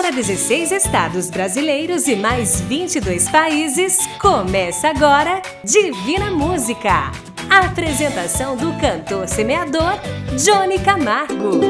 Para 16 estados brasileiros e mais 22 países, começa agora Divina Música. A apresentação do cantor semeador Johnny Camargo.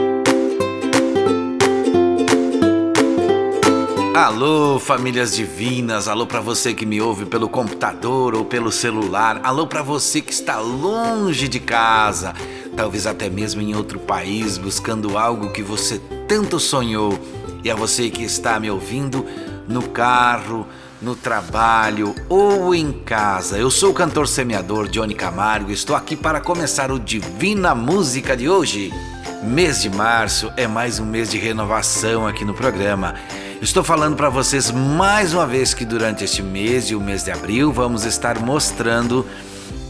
Alô, famílias divinas, alô para você que me ouve pelo computador ou pelo celular, alô para você que está longe de casa, talvez até mesmo em outro país, buscando algo que você tanto sonhou. E a você que está me ouvindo no carro, no trabalho ou em casa. Eu sou o cantor semeador Johnny Camargo e estou aqui para começar o Divina Música de hoje. Mês de março é mais um mês de renovação aqui no programa. Estou falando para vocês mais uma vez que durante este mês e o mês de abril vamos estar mostrando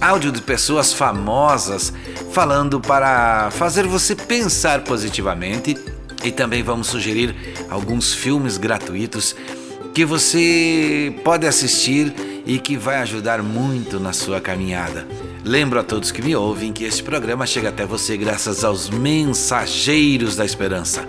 áudio de pessoas famosas falando para fazer você pensar positivamente e também vamos sugerir alguns filmes gratuitos que você pode assistir e que vai ajudar muito na sua caminhada. Lembro a todos que me ouvem que este programa chega até você graças aos mensageiros da esperança.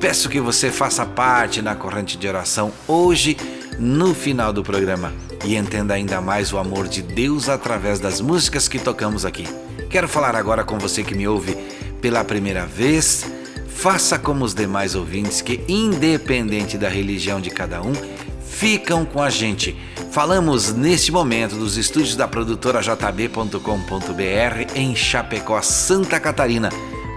Peço que você faça parte na corrente de oração hoje, no final do programa, e entenda ainda mais o amor de Deus através das músicas que tocamos aqui. Quero falar agora com você que me ouve pela primeira vez. Faça como os demais ouvintes que, independente da religião de cada um, ficam com a gente. Falamos neste momento dos estúdios da produtora jb.com.br em Chapecó, Santa Catarina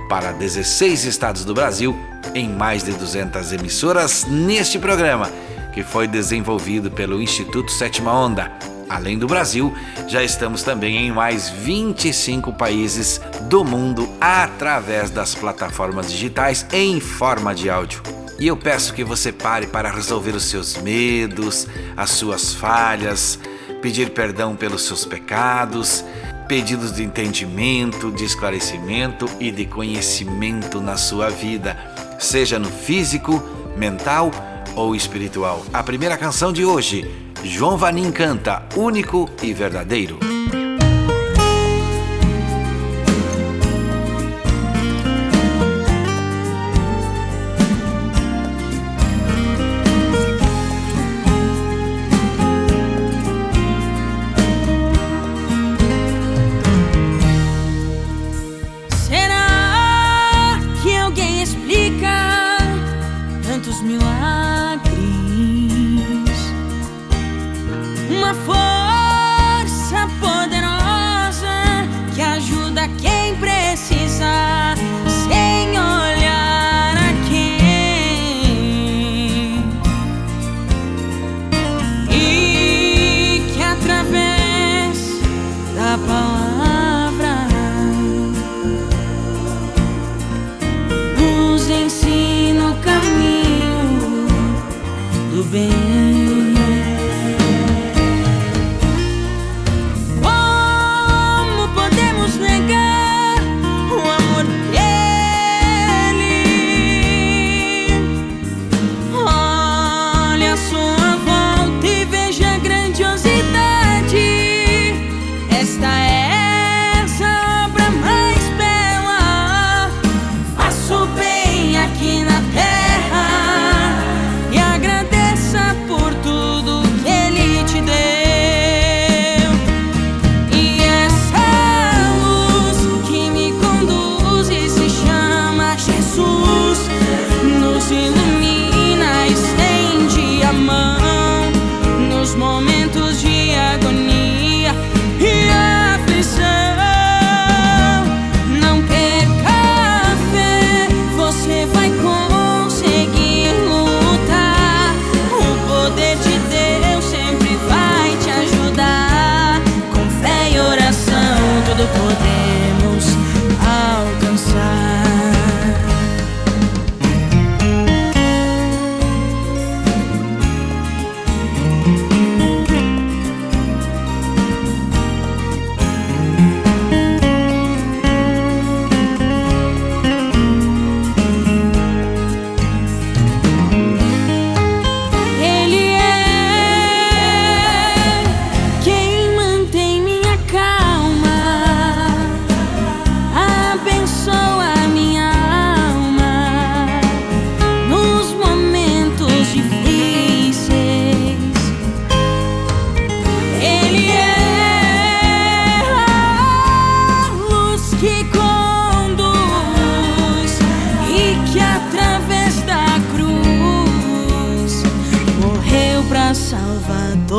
para 16 estados do Brasil em mais de 200 emissoras neste programa, que foi desenvolvido pelo Instituto Sétima Onda. Além do Brasil, já estamos também em mais 25 países do mundo através das plataformas digitais em forma de áudio. E eu peço que você pare para resolver os seus medos, as suas falhas, pedir perdão pelos seus pecados pedidos de entendimento, de esclarecimento e de conhecimento na sua vida, seja no físico, mental ou espiritual. A primeira canção de hoje, João Vanim canta Único e Verdadeiro.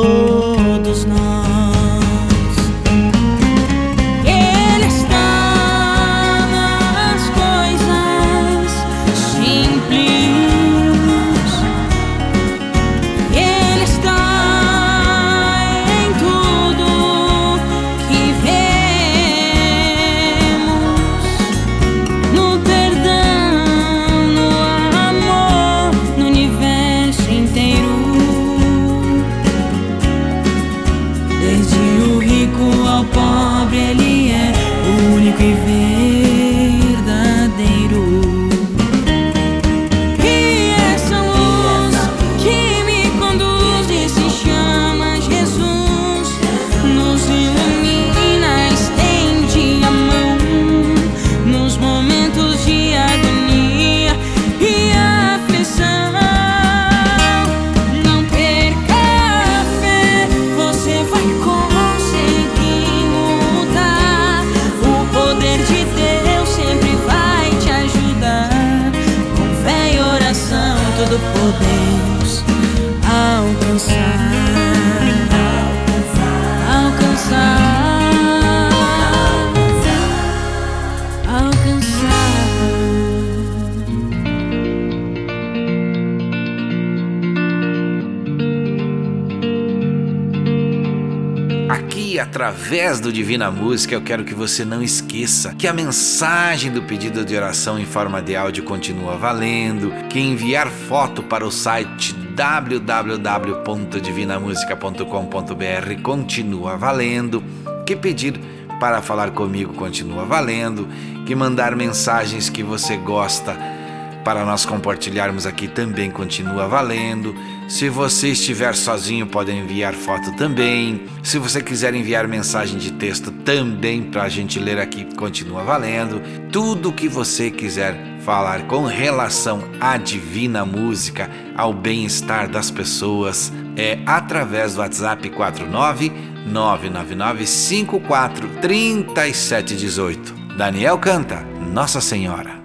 Oh. Do Divina Música, eu quero que você não esqueça que a mensagem do pedido de oração em forma de áudio continua valendo, que enviar foto para o site www.divinamusica.com.br continua valendo, que pedir para falar comigo continua valendo, que mandar mensagens que você gosta para nós compartilharmos aqui também continua valendo. Se você estiver sozinho, pode enviar foto também. Se você quiser enviar mensagem de texto também para a gente ler aqui, continua valendo. Tudo que você quiser falar com relação à divina música, ao bem-estar das pessoas, é através do WhatsApp 49 999 54 3718. Daniel canta Nossa Senhora.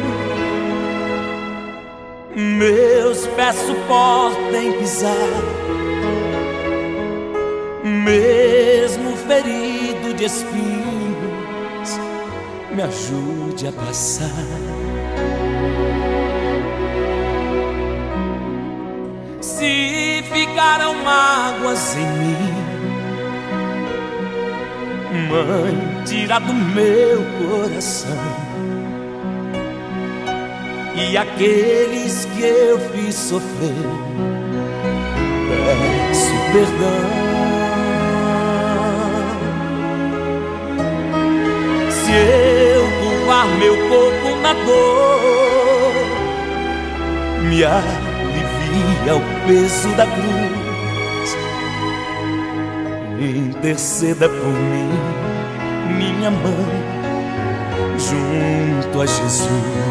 meus pés suportem pisar, mesmo ferido de espinhos, me ajude a passar. Se ficaram mágoas em mim, mãe, tira do meu coração e aqueles que eu fiz sofrer. Peço perdão. Se eu curvar meu corpo na dor, me alivia o peso da cruz. Interceda por mim, minha mãe, junto a Jesus.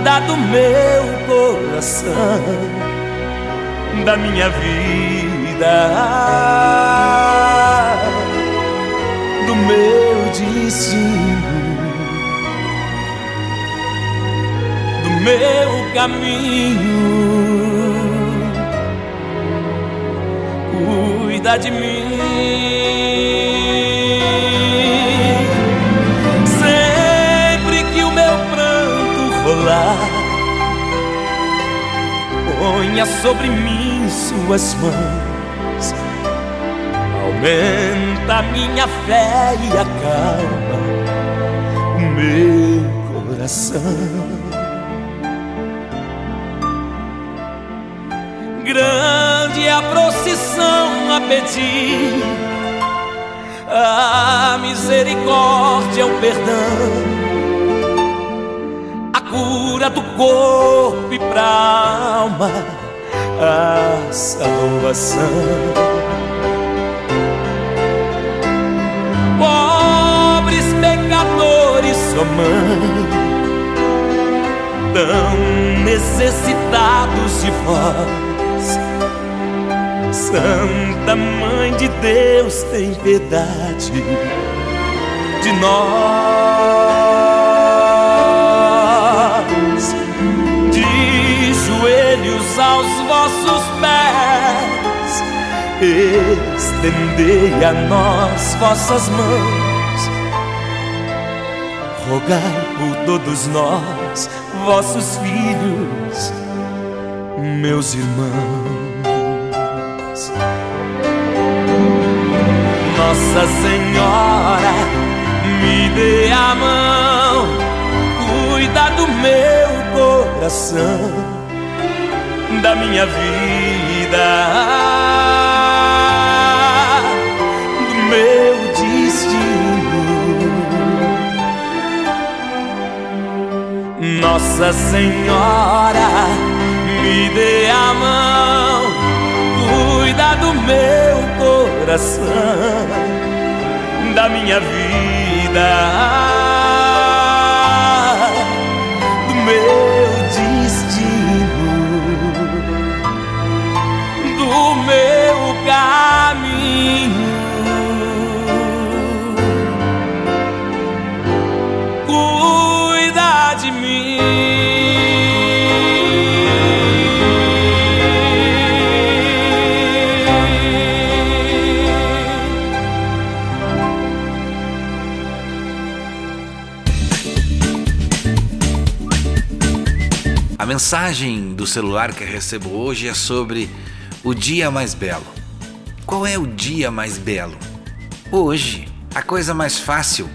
cuida do meu coração da minha vida, do meu destino, do meu caminho. Cuida de mim. Ponha sobre mim suas mãos, aumenta minha fé e acalma o meu coração. Grande é a procissão a pedir. A misericórdia, o perdão, a cura do corpo e pra alma, a salvação. sua mãe, tão necessitados de vós. Santa Mãe de Deus, tem piedade de nós. Estendei a nós vossas mãos rogai por todos nós, vossos filhos, meus irmãos. Nossa Senhora, me dê a mão, cuida do meu coração, da minha vida Nossa Senhora, me dê a mão, cuida do meu coração, da minha vida, do celular que recebo hoje é sobre o dia mais belo. Qual é o dia mais belo? Hoje, a coisa mais fácil,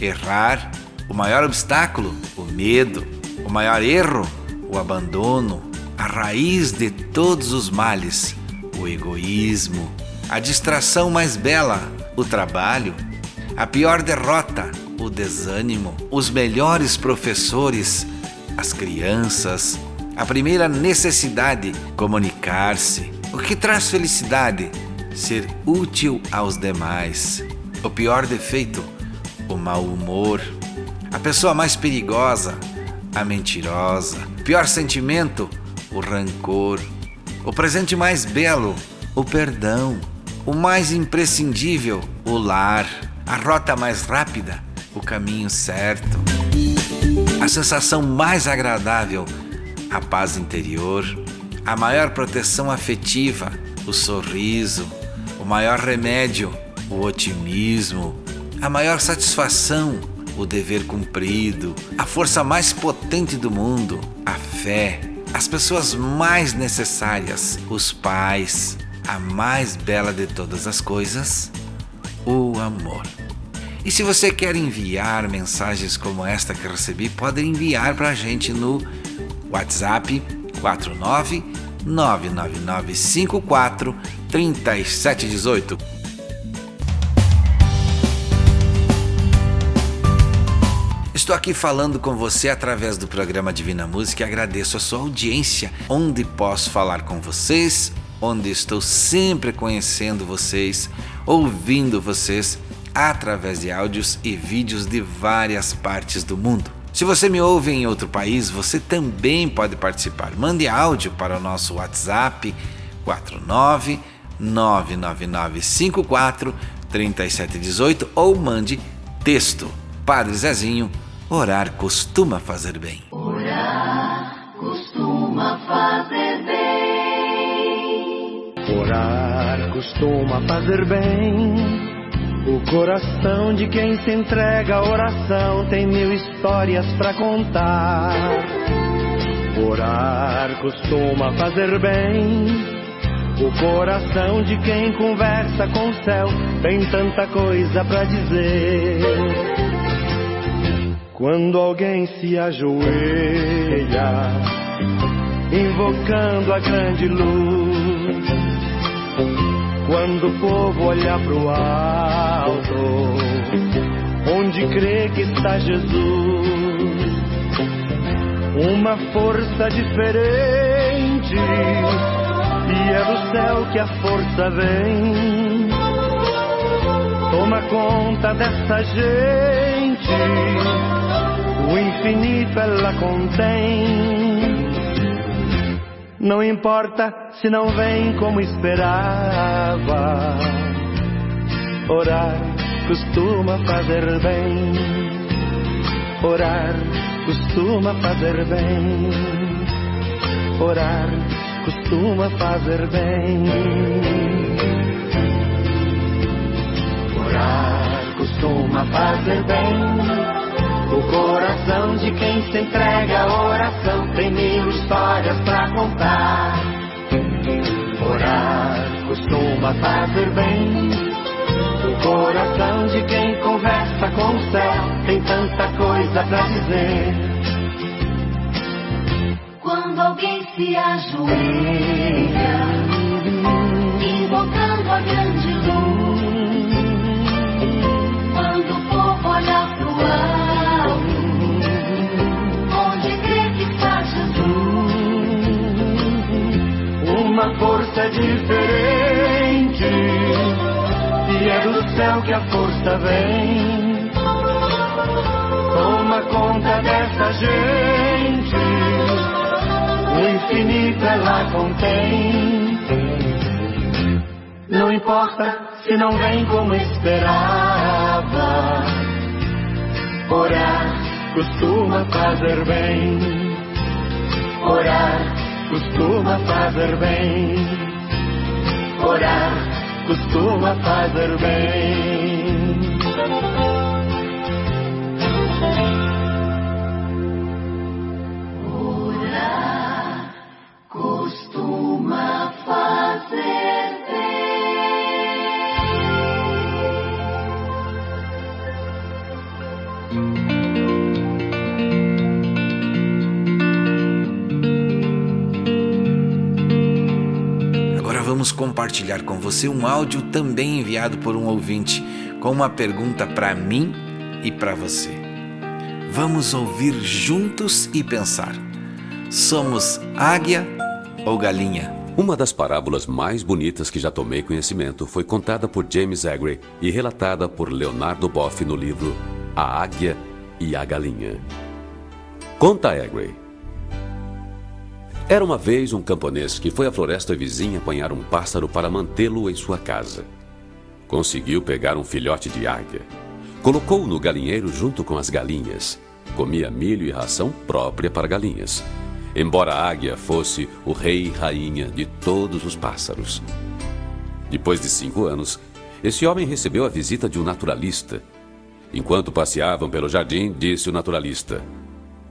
errar, o maior obstáculo, o medo, o maior erro, o abandono, a raiz de todos os males, o egoísmo, a distração mais bela, o trabalho, a pior derrota, o desânimo, os melhores professores, as crianças, a primeira necessidade, comunicar-se. O que traz felicidade? Ser útil aos demais. O pior defeito? O mau humor. A pessoa mais perigosa? A mentirosa. O pior sentimento? O rancor. O presente mais belo? O perdão. O mais imprescindível? O lar. A rota mais rápida? O caminho certo a sensação mais agradável, a paz interior, a maior proteção afetiva, o sorriso, o maior remédio, o otimismo, a maior satisfação, o dever cumprido, a força mais potente do mundo, a fé, as pessoas mais necessárias, os pais, a mais bela de todas as coisas, o amor. E se você quer enviar mensagens como esta que recebi, pode enviar para a gente no WhatsApp 49 99954 3718. Estou aqui falando com você através do programa Divina Música e agradeço a sua audiência, onde posso falar com vocês, onde estou sempre conhecendo vocês, ouvindo vocês através de áudios e vídeos de várias partes do mundo. Se você me ouve em outro país, você também pode participar. Mande áudio para o nosso WhatsApp 49 99954 3718 ou mande texto. Padre Zezinho, orar costuma fazer bem. Orar costuma fazer bem. Orar costuma fazer bem. O coração de quem se entrega à oração tem mil histórias para contar. Orar costuma fazer bem. O coração de quem conversa com o céu tem tanta coisa para dizer. Quando alguém se ajoelha, invocando a grande luz, quando o povo olha pro alto, onde crê que está Jesus, uma força diferente e é do céu que a força vem. Toma conta dessa gente, o infinito ela contém. Não importa se não vem como esperava. Orar costuma fazer bem. Orar costuma fazer bem. Orar costuma fazer bem. Orar costuma fazer bem. O coração de quem se entrega à oração tem mil histórias pra contar. Orar costuma fazer bem. O coração de quem conversa com o céu tem tanta coisa pra dizer. Quando alguém se ajoelha, Força diferente e é do céu que a força vem. Toma conta dessa gente, o infinito ela contém. Não importa se não vem como esperava. Orar costuma fazer bem. Orar costuma fazer bem. Orar costuma fazer bem. Vamos compartilhar com você um áudio também enviado por um ouvinte com uma pergunta para mim e para você. Vamos ouvir juntos e pensar. Somos águia ou galinha? Uma das parábolas mais bonitas que já tomei conhecimento foi contada por James Aggrey e relatada por Leonardo Boff no livro A Águia e a Galinha. Conta Aggrey. Era uma vez um camponês que foi à floresta vizinha apanhar um pássaro para mantê-lo em sua casa. Conseguiu pegar um filhote de águia. Colocou-o no galinheiro junto com as galinhas. Comia milho e ração própria para galinhas. Embora a águia fosse o rei e rainha de todos os pássaros. Depois de cinco anos, esse homem recebeu a visita de um naturalista. Enquanto passeavam pelo jardim, disse o naturalista: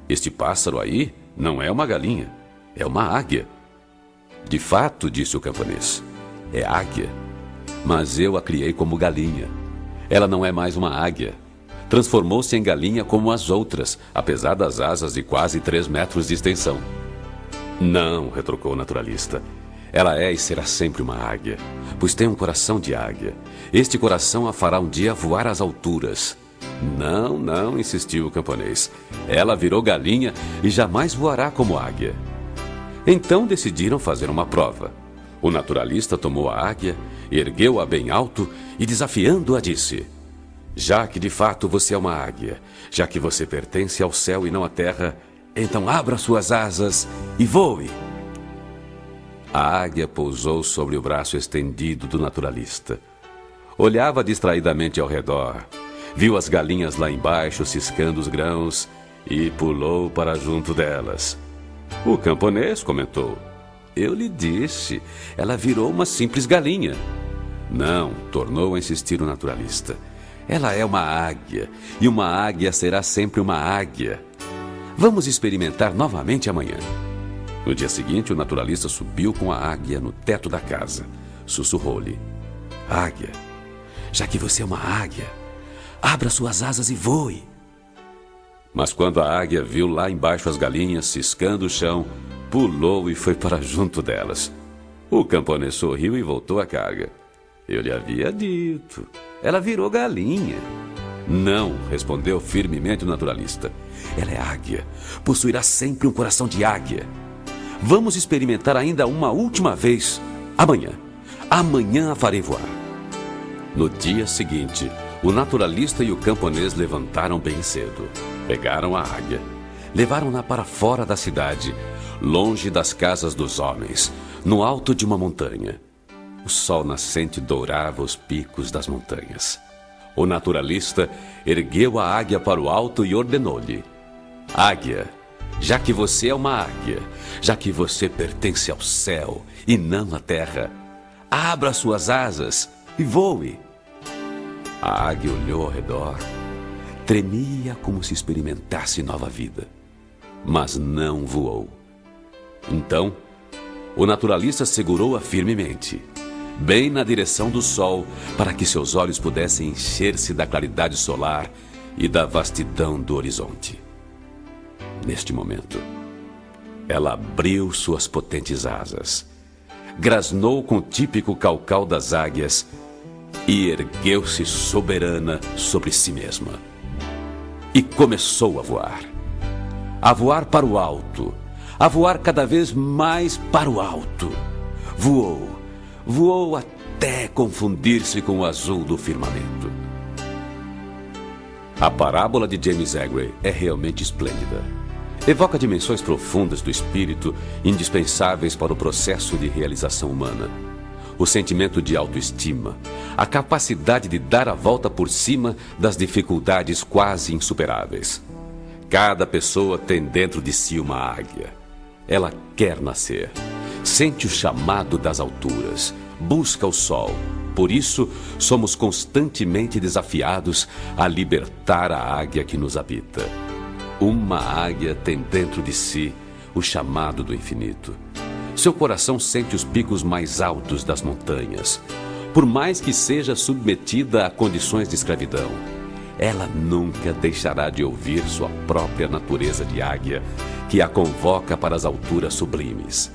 Este pássaro aí não é uma galinha, é uma águia. De fato, disse o camponês, é águia. Mas eu a criei como galinha. Ela não é mais uma águia. Transformou-se em galinha como as outras, apesar das asas de quase três metros de extensão. Não, retrucou o naturalista. Ela é e será sempre uma águia, pois tem um coração de águia. Este coração a fará um dia voar às alturas. Não, não, insistiu o camponês. Ela virou galinha e jamais voará como águia. Então decidiram fazer uma prova. O naturalista tomou a águia, ergueu-a bem alto e, desafiando-a, disse: Já que de fato você é uma águia, já que você pertence ao céu e não à terra, então abra suas asas e voe. A águia pousou sobre o braço estendido do naturalista. Olhava distraidamente ao redor, viu as galinhas lá embaixo ciscando os grãos e pulou para junto delas. O camponês comentou: Eu lhe disse, ela virou uma simples galinha. Não, tornou a insistir o naturalista. Ela é uma águia, e uma águia será sempre uma águia. Vamos experimentar novamente amanhã. No dia seguinte, o naturalista subiu com a águia no teto da casa. Sussurrou-lhe: Águia, já que você é uma águia, abra suas asas e voe. Mas quando a águia viu lá embaixo as galinhas ciscando o chão, pulou e foi para junto delas. O camponês sorriu e voltou à carga. Eu lhe havia dito. Ela virou galinha. Não, respondeu firmemente o naturalista. Ela é águia. Possuirá sempre um coração de águia. Vamos experimentar ainda uma última vez. Amanhã. Amanhã a farei voar. No dia seguinte, o naturalista e o camponês levantaram bem cedo. Pegaram a águia, levaram-na para fora da cidade, longe das casas dos homens, no alto de uma montanha. O sol nascente dourava os picos das montanhas. O naturalista ergueu a águia para o alto e ordenou-lhe: Águia, já que você é uma águia, já que você pertence ao céu e não à terra, abra suas asas e voe. A águia olhou ao redor, tremia como se experimentasse nova vida, mas não voou. Então, o naturalista segurou-a firmemente, bem na direção do sol, para que seus olhos pudessem encher-se da claridade solar e da vastidão do horizonte. Neste momento, ela abriu suas potentes asas, grasnou com o típico calcal das águias e ergueu-se soberana sobre si mesma. E começou a voar. A voar para o alto, a voar cada vez mais para o alto. Voou, voou até confundir-se com o azul do firmamento. A parábola de James Agway é realmente esplêndida. Evoca dimensões profundas do espírito indispensáveis para o processo de realização humana o sentimento de autoestima, a capacidade de dar a volta por cima das dificuldades quase insuperáveis. Cada pessoa tem dentro de si uma águia. Ela quer nascer, sente o chamado das alturas, busca o sol. Por isso, somos constantemente desafiados a libertar a águia que nos habita. Uma águia tem dentro de si o chamado do infinito. Seu coração sente os picos mais altos das montanhas. Por mais que seja submetida a condições de escravidão, ela nunca deixará de ouvir sua própria natureza de águia, que a convoca para as alturas sublimes.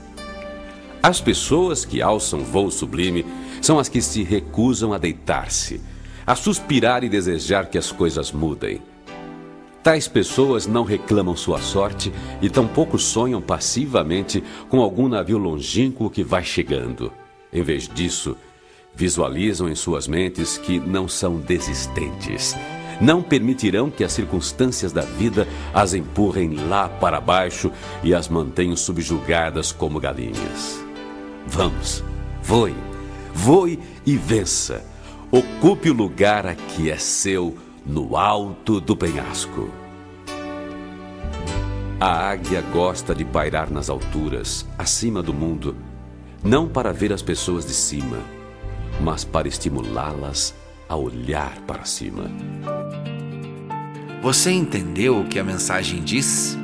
As pessoas que alçam voo sublime são as que se recusam a deitar-se, a suspirar e desejar que as coisas mudem Tais pessoas não reclamam sua sorte e tampouco sonham passivamente com algum navio longínquo que vai chegando. Em vez disso, visualizam em suas mentes que não são desistentes. Não permitirão que as circunstâncias da vida as empurrem lá para baixo e as mantenham subjugadas como galinhas. Vamos, voe, voe e vença. Ocupe o lugar a que é seu no alto do penhasco. A águia gosta de pairar nas alturas, acima do mundo, não para ver as pessoas de cima, mas para estimulá-las a olhar para cima. Você entendeu o que a mensagem diz?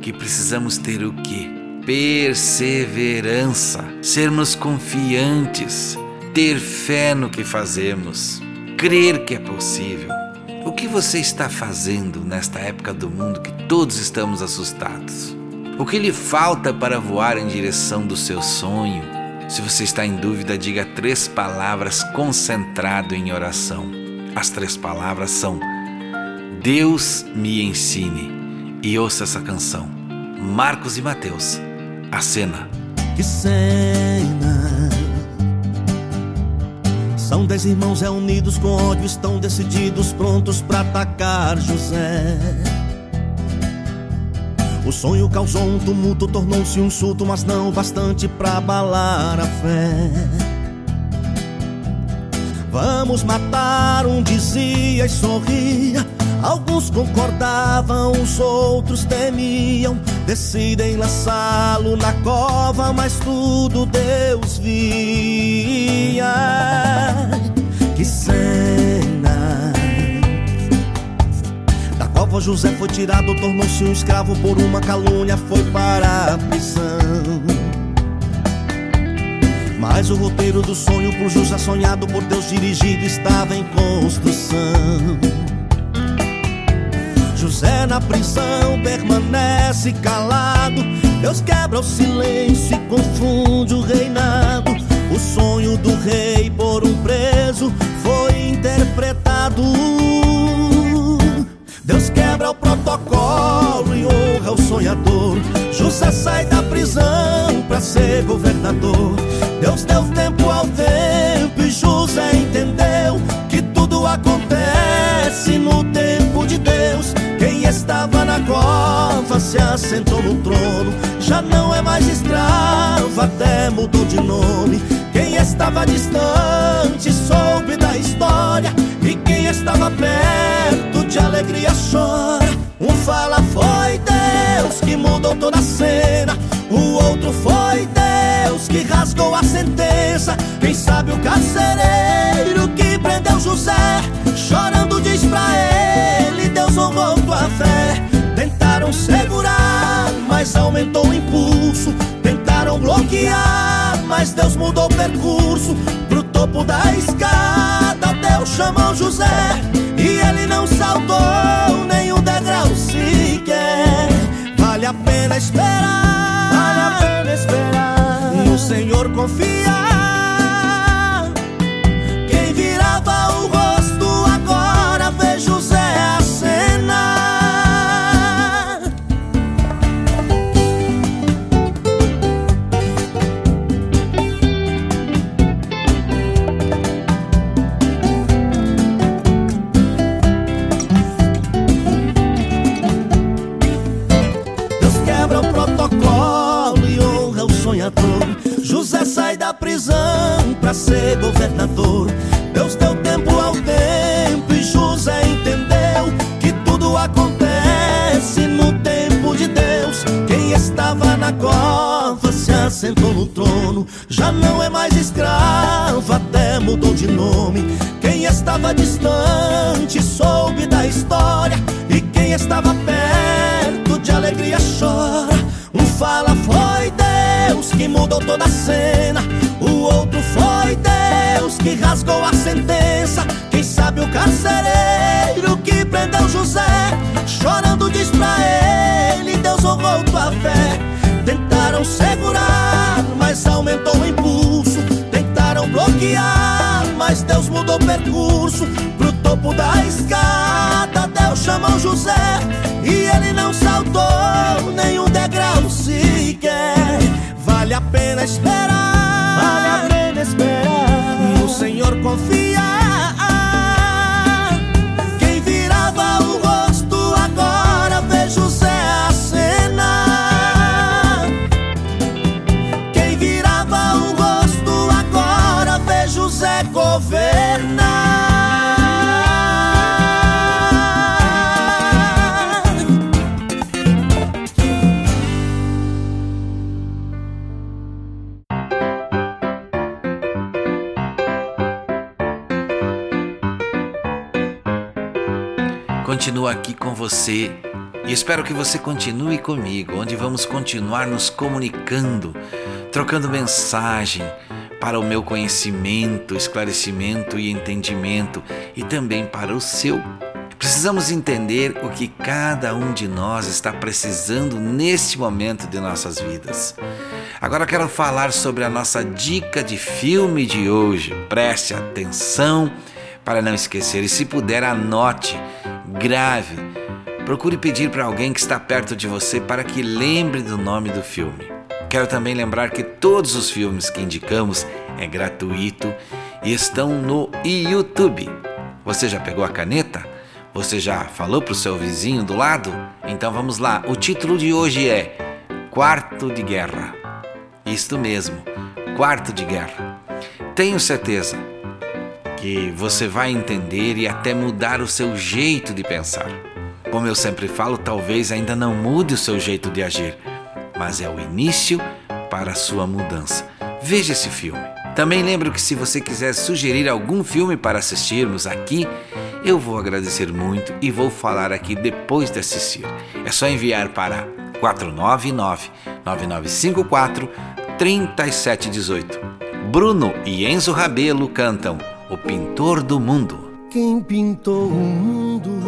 Que precisamos ter o quê? Perseverança, sermos confiantes, ter fé no que fazemos, crer que é possível. O que você está fazendo nesta época do mundo que todos estamos assustados? O que lhe falta para voar em direção do seu sonho? Se você está em dúvida, diga três palavras concentrado em oração. As três palavras são: Deus me ensine. E ouça essa canção. Marcos e Mateus. A cena. Que cena são dez irmãos reunidos com ódio, estão decididos, prontos para atacar José. O sonho causou um tumulto, tornou-se um surto, mas não bastante para abalar a fé. Vamos matar, um dizia e sorria. Alguns concordavam, os outros temiam. Decidem lançá-lo na cova, mas tudo Deus via. Que cena! Da cova José foi tirado, tornou-se um escravo por uma calúnia, foi para a prisão. Mas o roteiro do sonho pro José sonhado por Deus dirigido estava em construção. José na prisão permanece calado. Deus quebra o silêncio e confunde o reinado. O sonho do rei por um preso foi interpretado. Deus quebra o protocolo e honra o sonhador. José sai da prisão para ser governador. Deus deu tempo ao tempo e José entendeu que tudo acontece no tempo estava na cova se assentou no trono. Já não é mais escravo, até mudou de nome. Quem estava distante soube da história. E quem estava perto de alegria chora. Um fala foi Deus que mudou toda a cena. O outro foi Deus que rasgou a sentença. Quem sabe o carcereiro que prendeu José, chorando diz pra ele: Honrou tua fé. Tentaram segurar, mas aumentou o impulso. Tentaram bloquear, mas Deus mudou o percurso. Pro topo da escada, Deus chamou José. E ele não saltou nenhum degrau sequer. Vale a pena esperar. Vale a pena esperar. No Senhor confiar. Se assentou no trono. Já não é mais escravo, até mudou de nome. Quem estava distante soube da história. E quem estava perto de alegria chora. Um fala foi Deus que mudou toda a cena. O outro foi Deus que rasgou a sentença. Quem sabe o carcereiro que prendeu José, chorando diz pra ele: Deus honrou tua fé. Tentaram segurar, mas Deus mudou o percurso. Pro topo da escada, Deus chamou José. E ele não saltou nenhum degrau sequer. Vale a pena esperar. Vale a pena esperar. No Senhor confiar. E espero que você continue comigo, onde vamos continuar nos comunicando, trocando mensagem para o meu conhecimento, esclarecimento e entendimento e também para o seu. Precisamos entender o que cada um de nós está precisando neste momento de nossas vidas. Agora quero falar sobre a nossa dica de filme de hoje. Preste atenção para não esquecer e se puder anote, grave. Procure pedir para alguém que está perto de você para que lembre do nome do filme. Quero também lembrar que todos os filmes que indicamos é gratuito e estão no YouTube. Você já pegou a caneta? Você já falou para o seu vizinho do lado? Então vamos lá. O título de hoje é Quarto de Guerra. Isto mesmo, Quarto de Guerra. Tenho certeza que você vai entender e até mudar o seu jeito de pensar. Como eu sempre falo, talvez ainda não mude o seu jeito de agir, mas é o início para a sua mudança. Veja esse filme. Também lembro que se você quiser sugerir algum filme para assistirmos aqui, eu vou agradecer muito e vou falar aqui depois de assistir. É só enviar para 499 9954 3718. Bruno e Enzo Rabelo cantam O Pintor do Mundo. Quem pintou o mundo?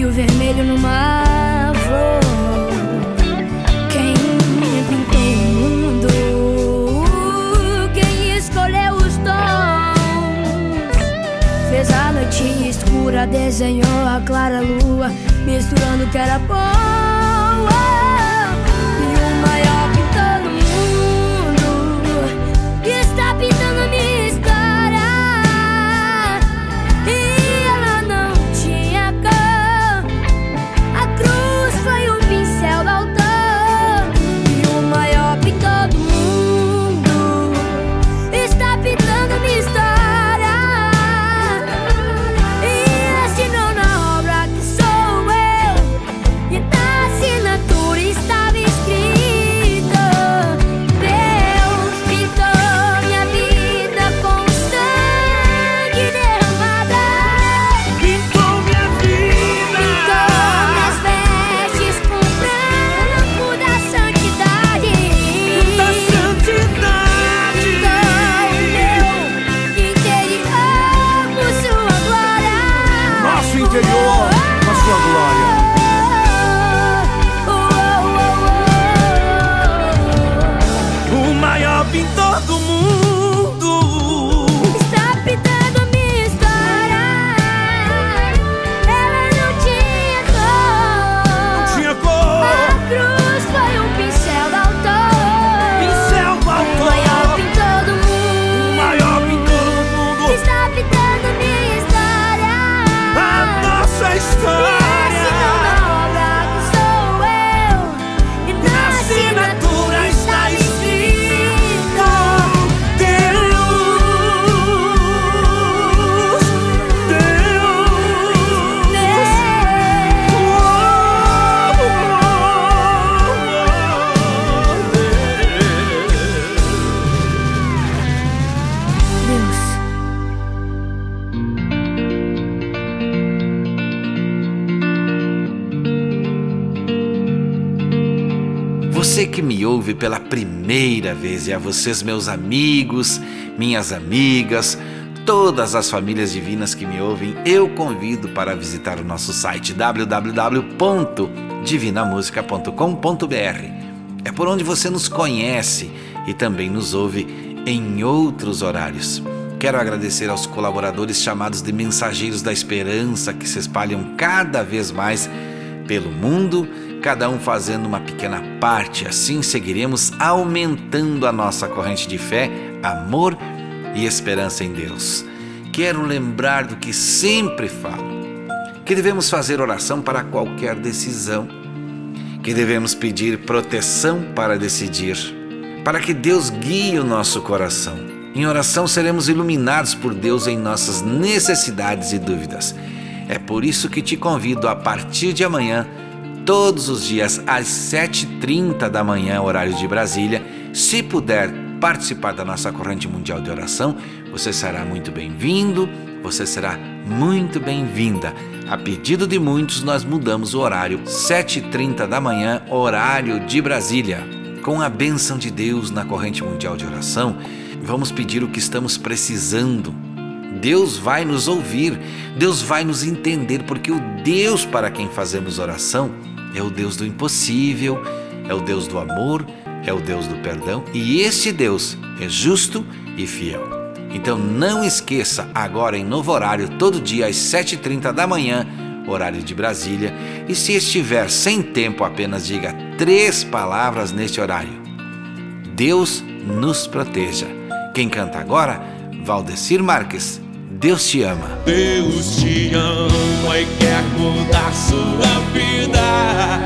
Floresta e e a vocês, meus amigos, minhas amigas, todas as famílias divinas que me ouvem, eu convido para visitar o nosso site www.divinamusica.com.br. É por onde você nos conhece e também nos ouve em outros horários. Quero agradecer aos colaboradores chamados de Mensageiros da Esperança que se espalham cada vez mais pelo mundo, cada um fazendo uma pequena parte. Assim seguiremos aumentando a nossa corrente de fé, amor e esperança em Deus. Quero lembrar do que sempre falo: que devemos fazer oração para qualquer decisão, que devemos pedir proteção para decidir, para que Deus guie o nosso coração. Em oração seremos iluminados por Deus em nossas necessidades e dúvidas. É por isso que te convido a partir de amanhã todos os dias às 7h30 da manhã, horário de Brasília. Se puder participar da nossa corrente mundial de oração, você será muito bem-vindo, você será muito bem-vinda. A pedido de muitos, nós mudamos o horário 7h30 da manhã, horário de Brasília. Com a bênção de Deus na corrente mundial de oração, vamos pedir o que estamos precisando. Deus vai nos ouvir, Deus vai nos entender, porque o Deus para quem fazemos oração é o Deus do impossível, é o Deus do amor, é o Deus do perdão e esse Deus é justo e fiel. Então não esqueça, agora em novo horário, todo dia às 7h30 da manhã, horário de Brasília, e se estiver sem tempo, apenas diga três palavras neste horário. Deus nos proteja. Quem canta agora? Valdecir Marques. Deus te ama. Deus te ama e quer mudar sua vida.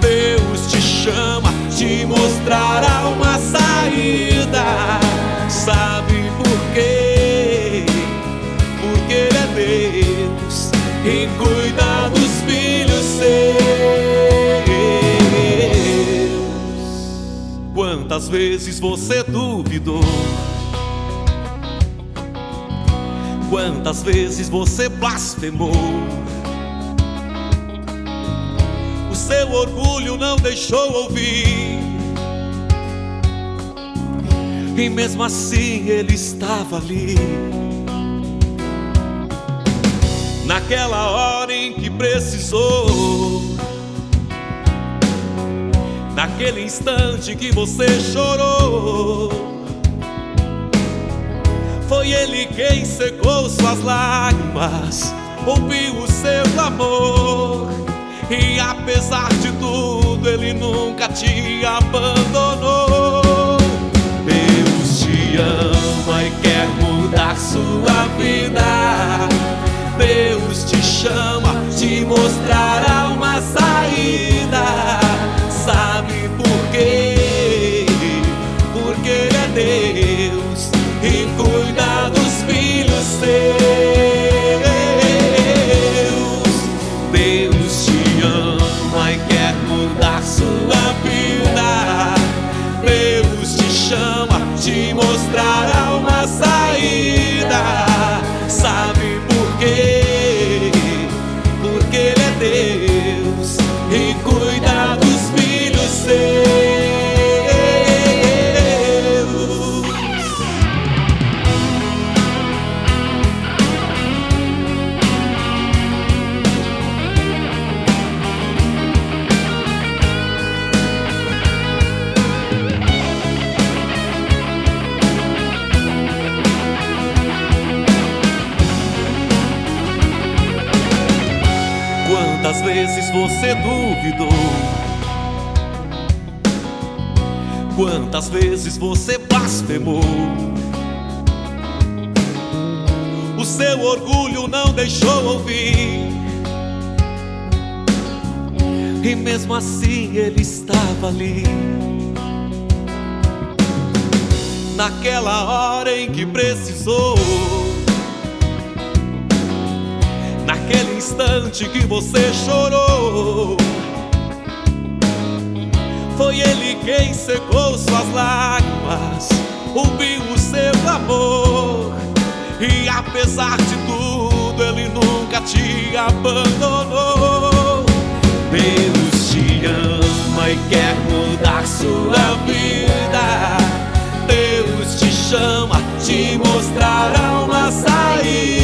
Deus te chama, te mostrará uma saída. Sabe por quê? Porque Ele é Deus e cuida dos filhos seus. Quantas vezes você duvidou? Quantas vezes você blasfemou? O seu orgulho não deixou ouvir. E mesmo assim ele estava ali. Naquela hora em que precisou. Naquele instante que você chorou. Foi ele quem secou suas lágrimas, ouviu o seu clamor. E apesar de tudo, ele nunca te abandonou. Deus te ama e quer mudar sua vida. Deus te chama, te mostrará uma saída. Vezes você duvidou? Quantas vezes você blasfemou? O seu orgulho não deixou ouvir. E mesmo assim ele estava ali. Naquela hora em que precisou. Naquele instante que você chorou, foi Ele quem secou suas lágrimas, ouviu o seu clamor, e apesar de tudo, Ele nunca te abandonou. Deus te ama e quer mudar sua vida. Deus te chama, te mostrará uma saída.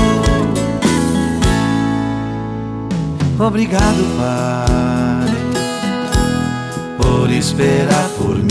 Obrigado, Pai, por esperar por mim.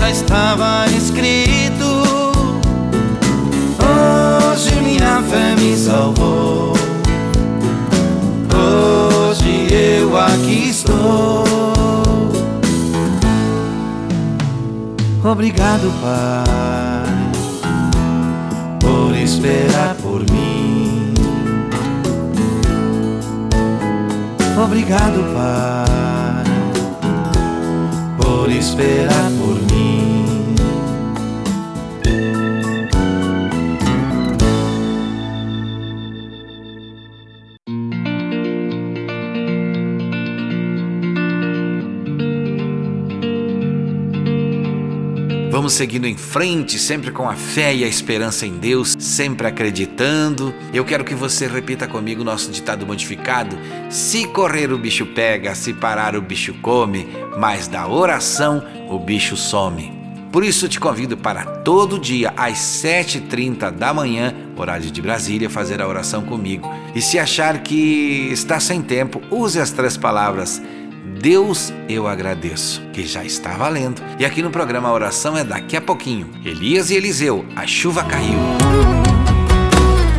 Já estava escrito. Hoje minha fé me salvou. Hoje eu aqui estou. Obrigado, Pai, por esperar por mim. Obrigado, Pai, por esperar. Vamos seguindo em frente, sempre com a fé e a esperança em Deus, sempre acreditando. Eu quero que você repita comigo nosso ditado modificado: se correr o bicho pega, se parar o bicho come, mas da oração o bicho some. Por isso te convido para todo dia às 7h30 da manhã, horário de Brasília, fazer a oração comigo. E se achar que está sem tempo, use as três palavras Deus eu agradeço, que já está valendo. E aqui no programa a oração é daqui a pouquinho. Elias e Eliseu, a chuva caiu.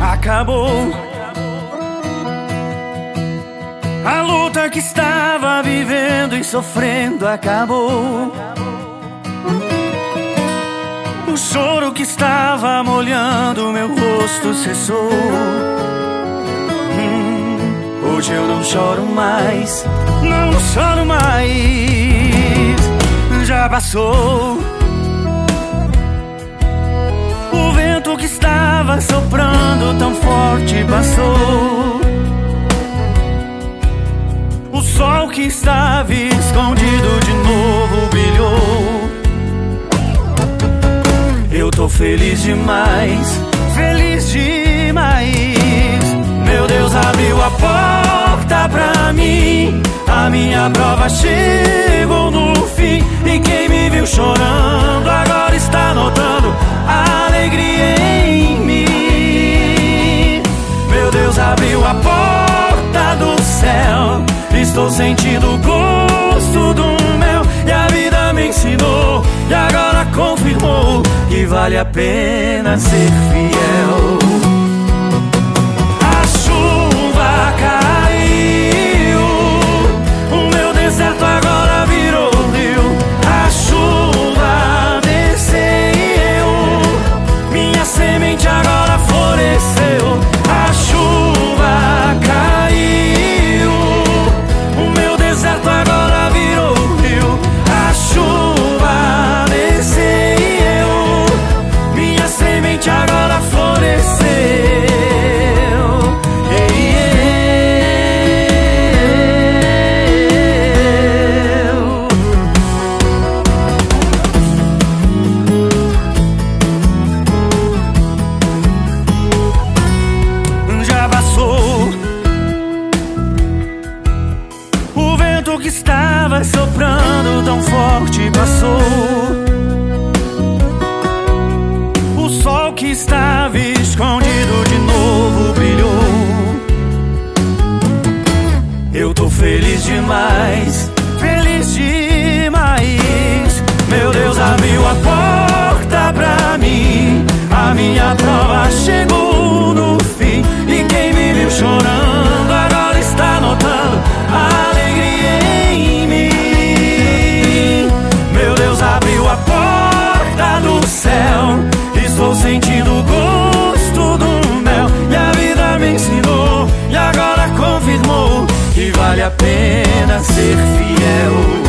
Acabou a luta que estava vivendo e sofrendo acabou. O choro que estava molhando meu rosto cessou. Hoje eu não choro mais, não choro mais. Já passou. O vento que estava soprando tão forte passou. O sol que estava escondido de novo brilhou. Eu tô feliz demais, feliz demais. Meu Deus abriu a porta pra mim. A minha prova chegou no fim. E quem me viu chorando agora está notando a alegria em mim. Meu Deus abriu a porta do céu. Estou sentindo o gosto do mel. E a vida me ensinou. E agora confirmou que vale a pena ser fiel. Ser fiel.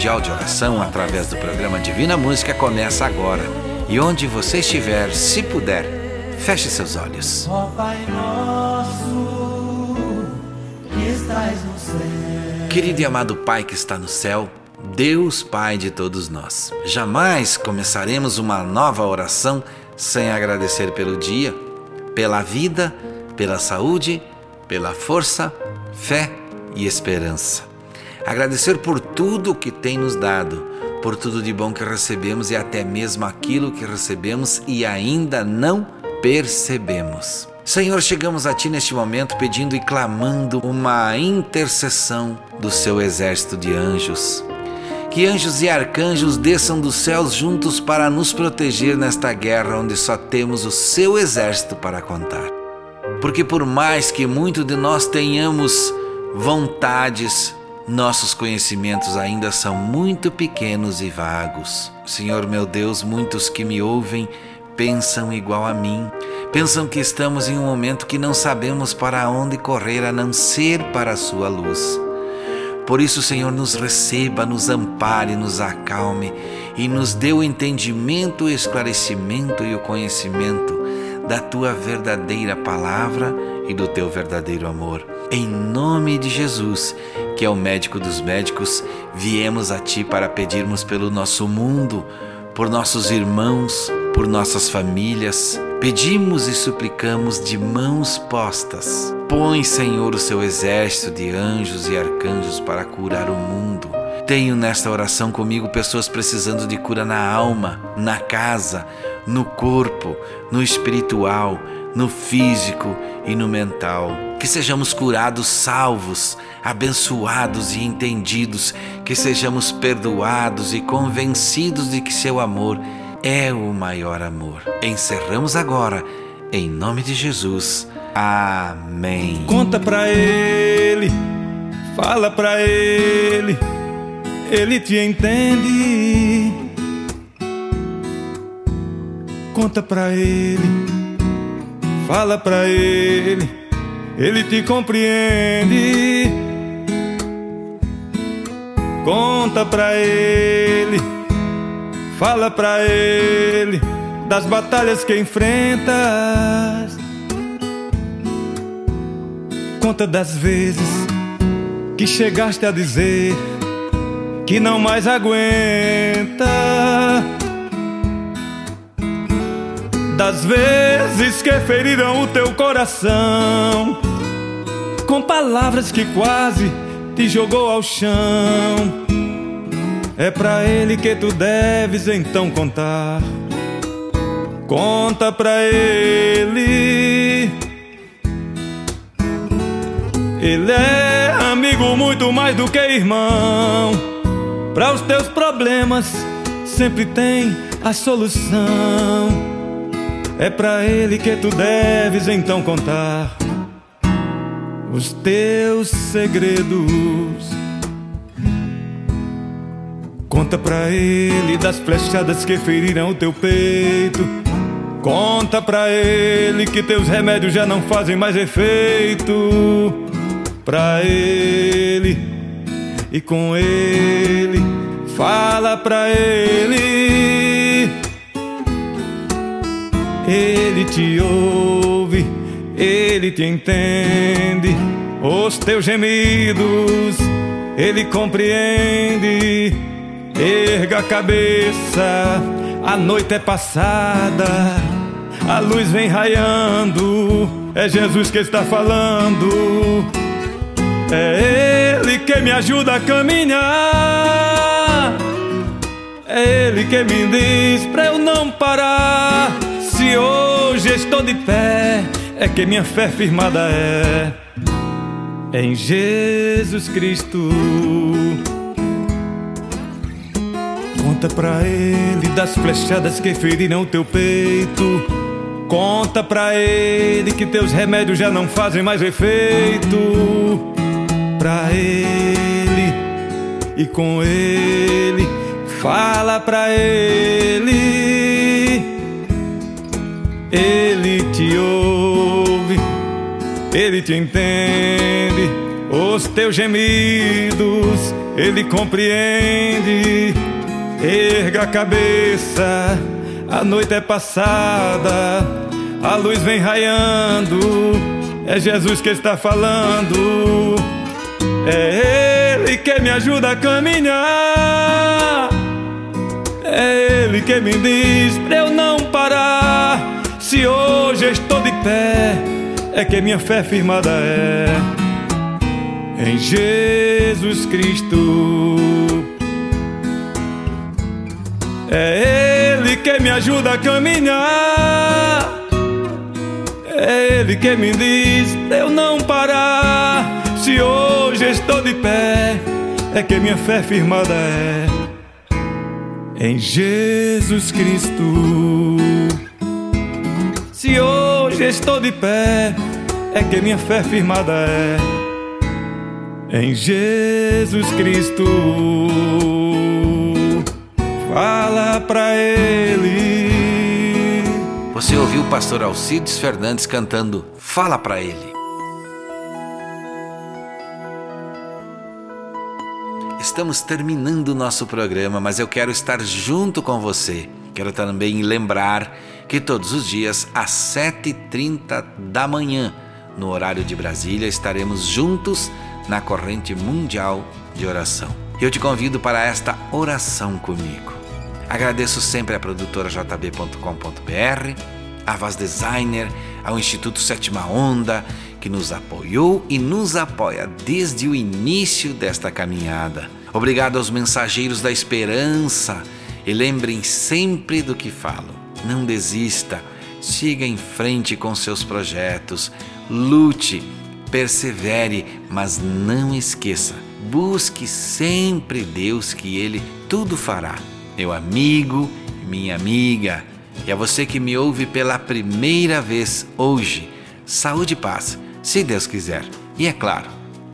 Mundial de oração através do programa Divina Música começa agora. E onde você estiver, se puder, feche seus olhos. Ó Pai nosso, que estás no céu. Querido e amado Pai que está no céu, Deus Pai de todos nós, jamais começaremos uma nova oração sem agradecer pelo dia, pela vida, pela saúde, pela força, fé e esperança. Agradecer por tudo que tem nos dado, por tudo de bom que recebemos e até mesmo aquilo que recebemos e ainda não percebemos. Senhor, chegamos a Ti neste momento pedindo e clamando uma intercessão do Seu exército de anjos. Que anjos e arcanjos desçam dos céus juntos para nos proteger nesta guerra onde só temos o Seu exército para contar. Porque por mais que muito de nós tenhamos vontades, nossos conhecimentos ainda são muito pequenos e vagos. Senhor meu Deus, muitos que me ouvem pensam igual a mim. Pensam que estamos em um momento que não sabemos para onde correr a não ser para a sua luz. Por isso, Senhor, nos receba, nos ampare, nos acalme e nos dê o entendimento, o esclarecimento e o conhecimento da tua verdadeira palavra e do teu verdadeiro amor. Em nome de Jesus, que é o médico dos médicos, viemos a ti para pedirmos pelo nosso mundo, por nossos irmãos, por nossas famílias. Pedimos e suplicamos de mãos postas. Põe, Senhor, o seu exército de anjos e arcanjos para curar o mundo. Tenho nesta oração comigo pessoas precisando de cura na alma, na casa, no corpo, no espiritual, no físico e no mental. Que sejamos curados, salvos, abençoados e entendidos, que sejamos perdoados e convencidos de que seu amor é o maior amor. Encerramos agora, em nome de Jesus. Amém. Conta pra ele, fala pra ele, ele te entende. Conta pra ele, fala pra ele, ele te compreende. Conta pra ele, fala pra ele das batalhas que enfrentas. Conta das vezes que chegaste a dizer que não mais aguenta. Das vezes que feriram o teu coração com palavras que quase te jogou ao chão. É pra ele que tu deves então contar. Conta pra ele. Ele é amigo muito mais do que irmão. Para os teus problemas sempre tem a solução. É pra ele que tu deves então contar os teus segredos. Conta pra ele das flechadas que feriram o teu peito. Conta pra ele que teus remédios já não fazem mais efeito. Pra ele e com ele, fala pra ele. Ele te ouve, ele te entende. Os teus gemidos, ele compreende. Erga a cabeça, a noite é passada, a luz vem raiando. É Jesus que está falando. É Ele que me ajuda a caminhar. É Ele que me diz pra eu não parar. Se hoje estou de pé, é que minha fé firmada é em Jesus Cristo. Conta pra ele das flechadas que feriram teu peito. Conta pra ele que teus remédios já não fazem mais efeito. Pra ele e com ele, fala pra ele. Ele te ouve, ele te entende. Os teus gemidos, ele compreende. Erga a cabeça, a noite é passada, a luz vem raiando. É Jesus que está falando. É Ele que me ajuda a caminhar. É Ele que me diz pra eu não parar. Se hoje estou de pé, é que minha fé firmada é em Jesus Cristo. É Ele que me ajuda a caminhar. É Ele que me diz eu não parar. Se hoje estou de pé, é que minha fé firmada é em Jesus Cristo. Se hoje estou de pé, é que minha fé firmada é em Jesus Cristo. Fala pra ele. Você ouviu o pastor Alcides Fernandes cantando Fala pra ele. Estamos terminando o nosso programa, mas eu quero estar junto com você. Quero também lembrar que todos os dias às 7h30 da manhã, no horário de Brasília, estaremos juntos na corrente mundial de oração. Eu te convido para esta oração comigo. Agradeço sempre à produtora jb.com.br, à Vaz Designer, ao Instituto Sétima Onda, que nos apoiou e nos apoia desde o início desta caminhada. Obrigado aos mensageiros da esperança e lembrem sempre do que falo. Não desista, siga em frente com seus projetos, lute, persevere, mas não esqueça, busque sempre Deus que Ele tudo fará. Meu amigo, minha amiga, e a você que me ouve pela primeira vez hoje, saúde e paz, se Deus quiser. E é claro,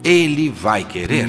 Ele vai querer.